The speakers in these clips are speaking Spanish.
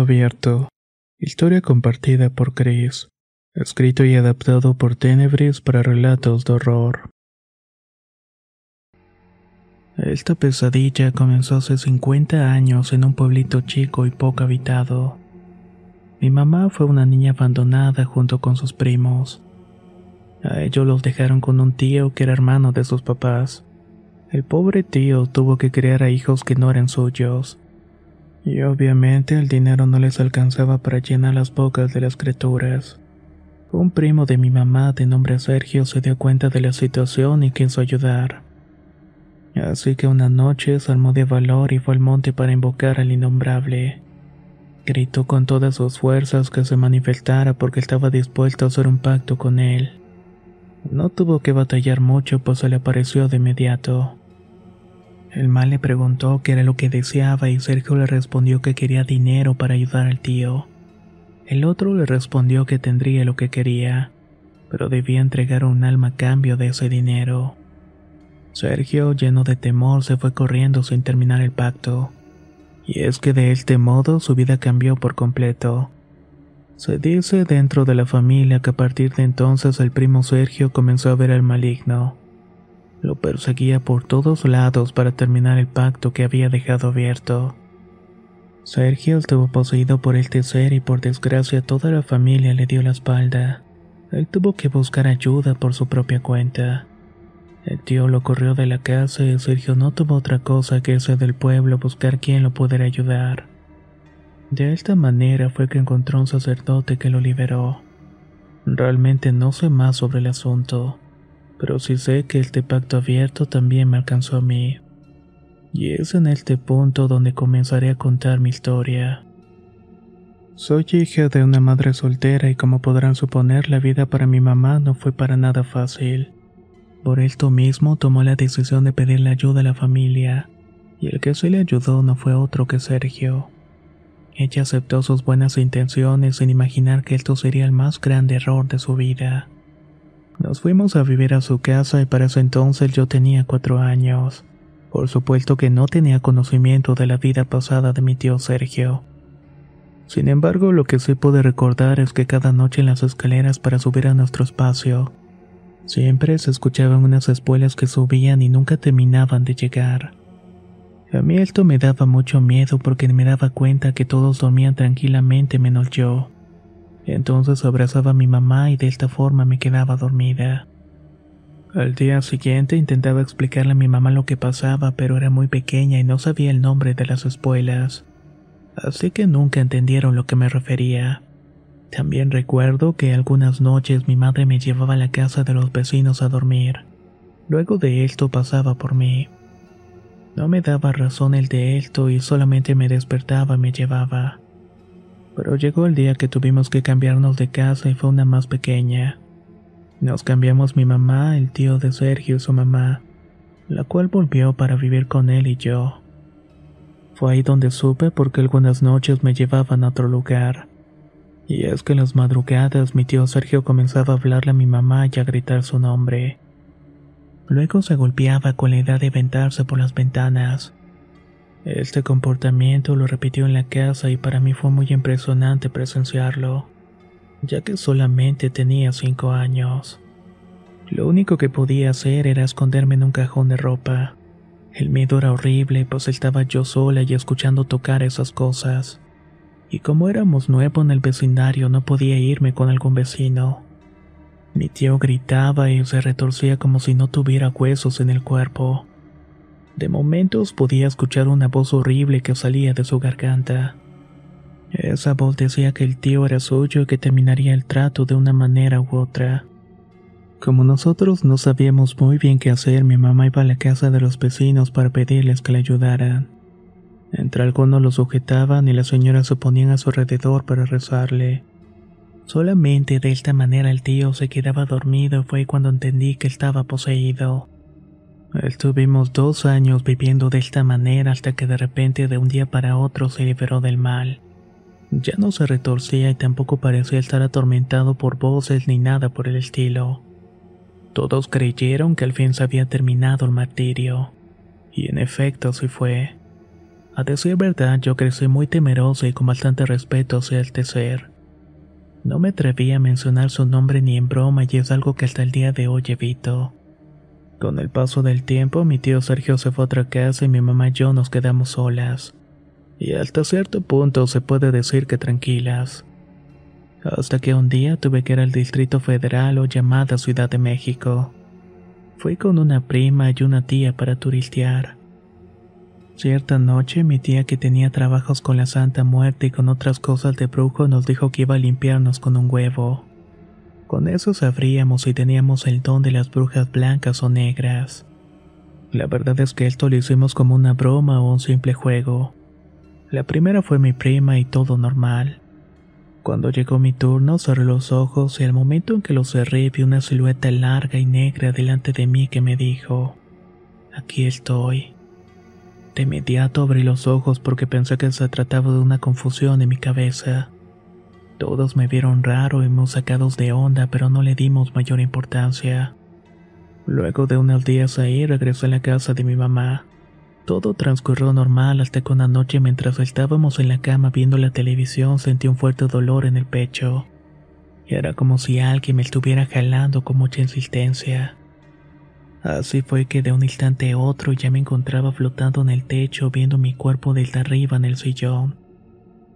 Abierto. Historia compartida por Chris. Escrito y adaptado por Tenebris para relatos de horror. Esta pesadilla comenzó hace 50 años en un pueblito chico y poco habitado. Mi mamá fue una niña abandonada junto con sus primos. A ellos los dejaron con un tío que era hermano de sus papás. El pobre tío tuvo que criar a hijos que no eran suyos. Y obviamente el dinero no les alcanzaba para llenar las bocas de las criaturas. Un primo de mi mamá de nombre Sergio se dio cuenta de la situación y quiso ayudar. Así que una noche se armó de valor y fue al monte para invocar al innombrable. Gritó con todas sus fuerzas que se manifestara porque estaba dispuesto a hacer un pacto con él. No tuvo que batallar mucho pues se le apareció de inmediato. El mal le preguntó qué era lo que deseaba y Sergio le respondió que quería dinero para ayudar al tío. El otro le respondió que tendría lo que quería, pero debía entregar un alma a cambio de ese dinero. Sergio, lleno de temor, se fue corriendo sin terminar el pacto. Y es que de este modo su vida cambió por completo. Se dice dentro de la familia que a partir de entonces el primo Sergio comenzó a ver al maligno. Lo perseguía por todos lados para terminar el pacto que había dejado abierto. Sergio estuvo poseído por este ser y por desgracia toda la familia le dio la espalda. Él tuvo que buscar ayuda por su propia cuenta. El tío lo corrió de la casa y Sergio no tuvo otra cosa que irse del pueblo a buscar quien lo pudiera ayudar. De esta manera fue que encontró un sacerdote que lo liberó. Realmente no sé más sobre el asunto pero sí sé que este pacto abierto también me alcanzó a mí. Y es en este punto donde comenzaré a contar mi historia. Soy hija de una madre soltera y como podrán suponer la vida para mi mamá no fue para nada fácil. Por esto mismo tomó la decisión de pedirle ayuda a la familia, y el que se le ayudó no fue otro que Sergio. Ella aceptó sus buenas intenciones sin imaginar que esto sería el más grande error de su vida. Nos fuimos a vivir a su casa y para ese entonces yo tenía cuatro años. Por supuesto que no tenía conocimiento de la vida pasada de mi tío Sergio. Sin embargo, lo que sí pude recordar es que cada noche en las escaleras para subir a nuestro espacio, siempre se escuchaban unas espuelas que subían y nunca terminaban de llegar. A mí esto me daba mucho miedo porque me daba cuenta que todos dormían tranquilamente menos yo. Entonces abrazaba a mi mamá y de esta forma me quedaba dormida. Al día siguiente intentaba explicarle a mi mamá lo que pasaba, pero era muy pequeña y no sabía el nombre de las espuelas. Así que nunca entendieron lo que me refería. También recuerdo que algunas noches mi madre me llevaba a la casa de los vecinos a dormir. Luego de esto pasaba por mí. No me daba razón el de esto y solamente me despertaba y me llevaba pero llegó el día que tuvimos que cambiarnos de casa y fue una más pequeña. Nos cambiamos mi mamá, el tío de Sergio y su mamá, la cual volvió para vivir con él y yo. Fue ahí donde supe porque algunas noches me llevaban a otro lugar. Y es que en las madrugadas mi tío Sergio comenzaba a hablarle a mi mamá y a gritar su nombre. Luego se golpeaba con la idea de aventarse por las ventanas. Este comportamiento lo repitió en la casa y para mí fue muy impresionante presenciarlo, ya que solamente tenía cinco años. Lo único que podía hacer era esconderme en un cajón de ropa. El miedo era horrible, pues estaba yo sola y escuchando tocar esas cosas. Y como éramos nuevos en el vecindario, no podía irme con algún vecino. Mi tío gritaba y se retorcía como si no tuviera huesos en el cuerpo. De momentos podía escuchar una voz horrible que salía de su garganta. Esa voz decía que el tío era suyo y que terminaría el trato de una manera u otra. Como nosotros no sabíamos muy bien qué hacer, mi mamá iba a la casa de los vecinos para pedirles que le ayudaran. Entre algunos lo sujetaban y las señoras se ponían a su alrededor para rezarle. Solamente de esta manera el tío se quedaba dormido y fue cuando entendí que estaba poseído. Estuvimos dos años viviendo de esta manera hasta que de repente de un día para otro se liberó del mal. Ya no se retorcía y tampoco parecía estar atormentado por voces ni nada por el estilo. Todos creyeron que al fin se había terminado el martirio. Y en efecto así fue. A decir verdad, yo crecí muy temeroso y con bastante respeto hacia este ser. No me atreví a mencionar su nombre ni en broma y es algo que hasta el día de hoy evito. Con el paso del tiempo, mi tío Sergio se fue a otra casa y mi mamá y yo nos quedamos solas. Y hasta cierto punto se puede decir que tranquilas. Hasta que un día tuve que ir al Distrito Federal o llamada Ciudad de México. Fui con una prima y una tía para turistear. Cierta noche mi tía que tenía trabajos con la Santa Muerte y con otras cosas de brujo nos dijo que iba a limpiarnos con un huevo. Con eso sabríamos si teníamos el don de las brujas blancas o negras. La verdad es que esto lo hicimos como una broma o un simple juego. La primera fue mi prima y todo normal. Cuando llegó mi turno cerré los ojos y al momento en que los cerré vi una silueta larga y negra delante de mí que me dijo, aquí estoy. De inmediato abrí los ojos porque pensé que se trataba de una confusión en mi cabeza. Todos me vieron raro y muy sacados de onda, pero no le dimos mayor importancia. Luego de unos días ahí regresé a la casa de mi mamá. Todo transcurrió normal hasta que una noche mientras estábamos en la cama viendo la televisión sentí un fuerte dolor en el pecho. Era como si alguien me estuviera jalando con mucha insistencia. Así fue que de un instante a otro ya me encontraba flotando en el techo viendo mi cuerpo desde arriba en el sillón.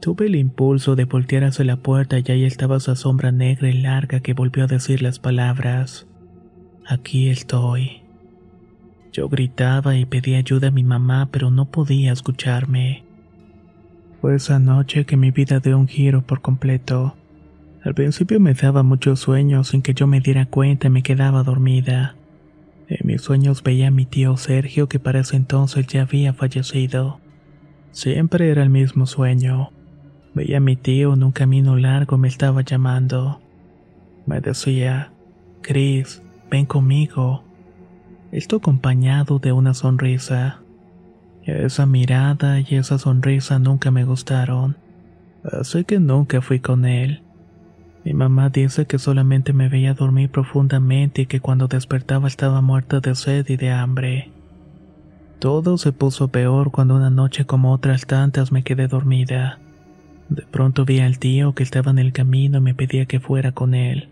Tuve el impulso de voltear hacia la puerta y ahí estaba esa sombra negra y larga que volvió a decir las palabras. Aquí estoy. Yo gritaba y pedía ayuda a mi mamá, pero no podía escucharme. Fue esa noche que mi vida dio un giro por completo. Al principio me daba mucho sueño sin que yo me diera cuenta y me quedaba dormida. En mis sueños veía a mi tío Sergio que para ese entonces ya había fallecido. Siempre era el mismo sueño. Veía a mi tío en un camino largo me estaba llamando. Me decía, Chris, ven conmigo esto acompañado de una sonrisa. Esa mirada y esa sonrisa nunca me gustaron, así que nunca fui con él. Mi mamá dice que solamente me veía dormir profundamente y que cuando despertaba estaba muerta de sed y de hambre. Todo se puso peor cuando una noche como otras tantas me quedé dormida. De pronto vi al tío que estaba en el camino y me pedía que fuera con él.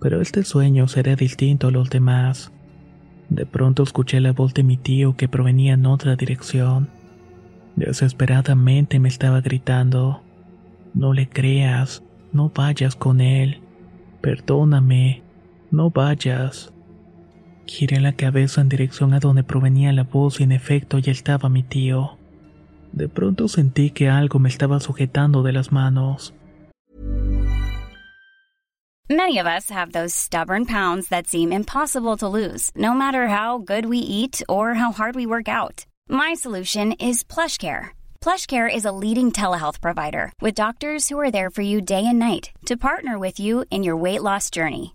Pero este sueño sería distinto a los demás. De pronto escuché la voz de mi tío que provenía en otra dirección. Desesperadamente me estaba gritando, No le creas, no vayas con él, perdóname, no vayas. Giré la cabeza en dirección a donde provenía la voz y en efecto ya estaba mi tío. De pronto sentí que algo me estaba sujetando de las manos. Many of us have those stubborn pounds that seem impossible to lose, no matter how good we eat or how hard we work out. My solution is PlushCare. PlushCare is a leading telehealth provider with doctors who are there for you day and night to partner with you in your weight loss journey.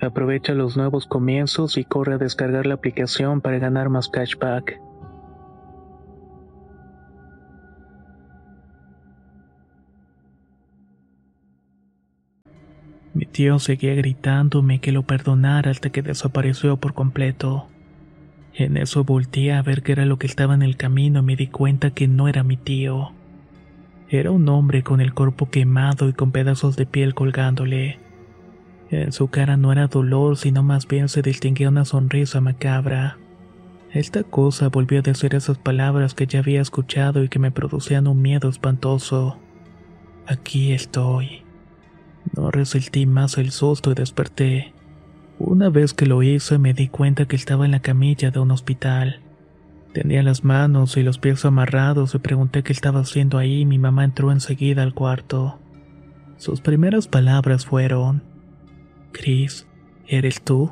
Aprovecha los nuevos comienzos y corre a descargar la aplicación para ganar más cashback. Mi tío seguía gritándome que lo perdonara hasta que desapareció por completo. En eso volteé a ver qué era lo que estaba en el camino y me di cuenta que no era mi tío. Era un hombre con el cuerpo quemado y con pedazos de piel colgándole. En su cara no era dolor, sino más bien se distinguía una sonrisa macabra. Esta cosa volvió a decir esas palabras que ya había escuchado y que me producían un miedo espantoso. Aquí estoy. No resistí más el susto y desperté. Una vez que lo hice me di cuenta que estaba en la camilla de un hospital. Tenía las manos y los pies amarrados y pregunté qué estaba haciendo ahí y mi mamá entró enseguida al cuarto. Sus primeras palabras fueron, Chris, ¿eres tú?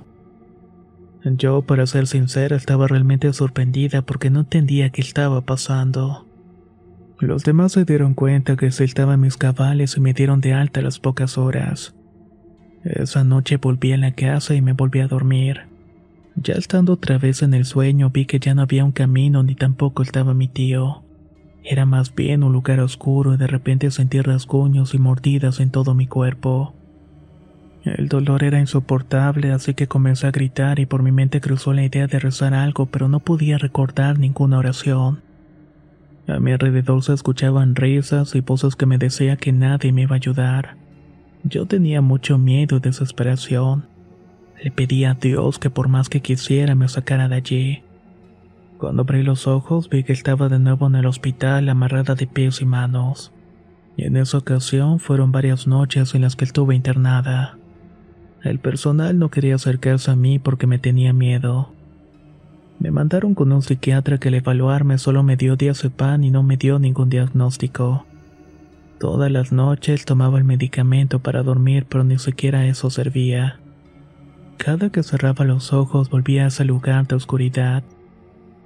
Yo, para ser sincera, estaba realmente sorprendida porque no entendía qué estaba pasando. Los demás se dieron cuenta que se mis cabales y me dieron de alta a las pocas horas. Esa noche volví a la casa y me volví a dormir. Ya estando otra vez en el sueño vi que ya no había un camino ni tampoco estaba mi tío. Era más bien un lugar oscuro y de repente sentí rasguños y mordidas en todo mi cuerpo. El dolor era insoportable, así que comencé a gritar y por mi mente cruzó la idea de rezar algo, pero no podía recordar ninguna oración. A mi alrededor se escuchaban risas y voces que me decían que nadie me iba a ayudar. Yo tenía mucho miedo y desesperación. Le pedí a Dios que por más que quisiera me sacara de allí. Cuando abrí los ojos vi que estaba de nuevo en el hospital amarrada de pies y manos. Y en esa ocasión fueron varias noches en las que estuve internada. El personal no quería acercarse a mí porque me tenía miedo. Me mandaron con un psiquiatra que al evaluarme solo me dio diazepam y no me dio ningún diagnóstico. Todas las noches tomaba el medicamento para dormir, pero ni siquiera eso servía. Cada que cerraba los ojos volvía a ese lugar de oscuridad.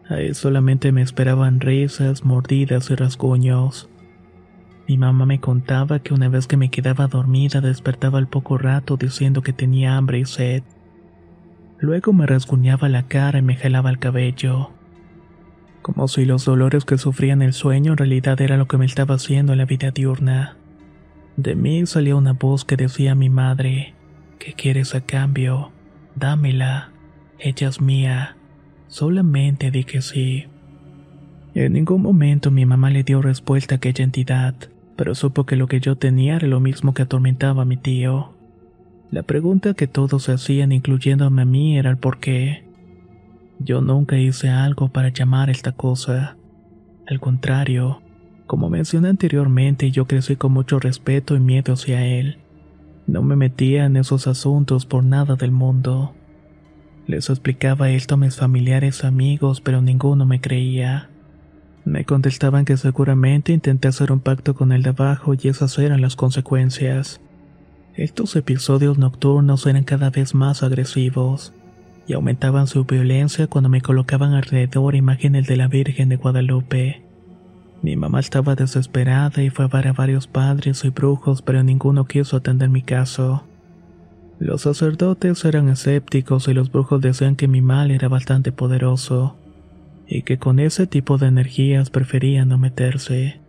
Ahí solamente me esperaban risas, mordidas y rasguños. Mi mamá me contaba que una vez que me quedaba dormida despertaba al poco rato diciendo que tenía hambre y sed. Luego me rasguñaba la cara y me jalaba el cabello como si los dolores que sufría en el sueño en realidad era lo que me estaba haciendo en la vida diurna. De mí salía una voz que decía a mi madre, ¿qué quieres a cambio? Dámela, ella es mía. Solamente dije sí. En ningún momento mi mamá le dio respuesta a aquella entidad, pero supo que lo que yo tenía era lo mismo que atormentaba a mi tío. La pregunta que todos se hacían, incluyéndome a mí, era el por qué. Yo nunca hice algo para llamar esta cosa. Al contrario, como mencioné anteriormente, yo crecí con mucho respeto y miedo hacia él. No me metía en esos asuntos por nada del mundo. Les explicaba esto a mis familiares amigos, pero ninguno me creía. Me contestaban que seguramente intenté hacer un pacto con el de abajo y esas eran las consecuencias. Estos episodios nocturnos eran cada vez más agresivos y aumentaban su violencia cuando me colocaban alrededor imágenes de la Virgen de Guadalupe. Mi mamá estaba desesperada y fue a ver a varios padres y brujos, pero ninguno quiso atender mi caso. Los sacerdotes eran escépticos y los brujos decían que mi mal era bastante poderoso y que con ese tipo de energías preferían no meterse.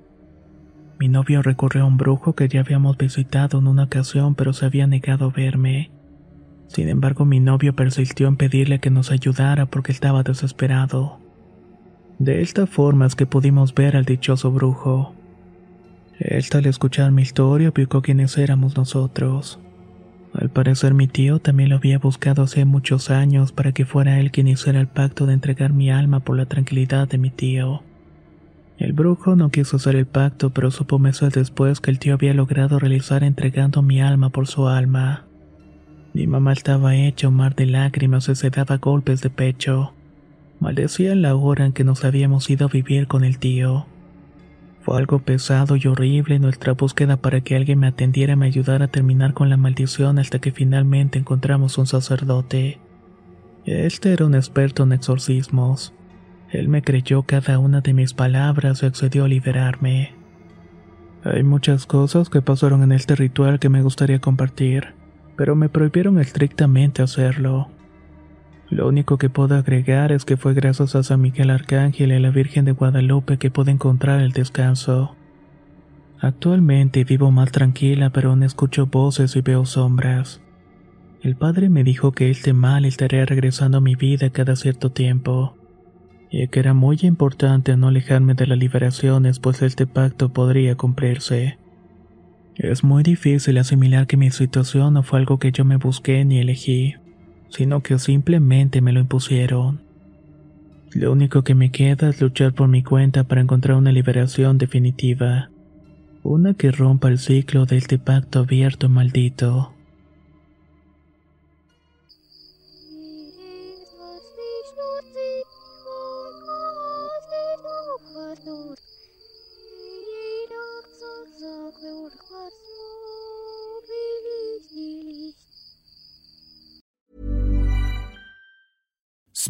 Mi novio recurrió a un brujo que ya habíamos visitado en una ocasión pero se había negado a verme. Sin embargo, mi novio persistió en pedirle que nos ayudara porque estaba desesperado. De esta forma es que pudimos ver al dichoso brujo. Él al escuchar mi historia ubicó quiénes éramos nosotros. Al parecer mi tío también lo había buscado hace muchos años para que fuera él quien hiciera el pacto de entregar mi alma por la tranquilidad de mi tío. El brujo no quiso hacer el pacto, pero supo meses después que el tío había logrado realizar entregando mi alma por su alma. Mi mamá estaba hecha un mar de lágrimas y se daba golpes de pecho. Maldecía la hora en que nos habíamos ido a vivir con el tío. Fue algo pesado y horrible nuestra búsqueda para que alguien me atendiera y me ayudara a terminar con la maldición hasta que finalmente encontramos un sacerdote. Este era un experto en exorcismos. Él me creyó cada una de mis palabras y accedió a liberarme. Hay muchas cosas que pasaron en este ritual que me gustaría compartir, pero me prohibieron estrictamente hacerlo. Lo único que puedo agregar es que fue gracias a San Miguel Arcángel y a la Virgen de Guadalupe que pude encontrar el descanso. Actualmente vivo más tranquila, pero aún escucho voces y veo sombras. El padre me dijo que este mal estaría regresando a mi vida cada cierto tiempo, y que era muy importante no alejarme de las liberaciones, pues este pacto podría cumplirse. Es muy difícil asimilar que mi situación no fue algo que yo me busqué ni elegí sino que simplemente me lo impusieron. Lo único que me queda es luchar por mi cuenta para encontrar una liberación definitiva, una que rompa el ciclo de este pacto abierto y maldito.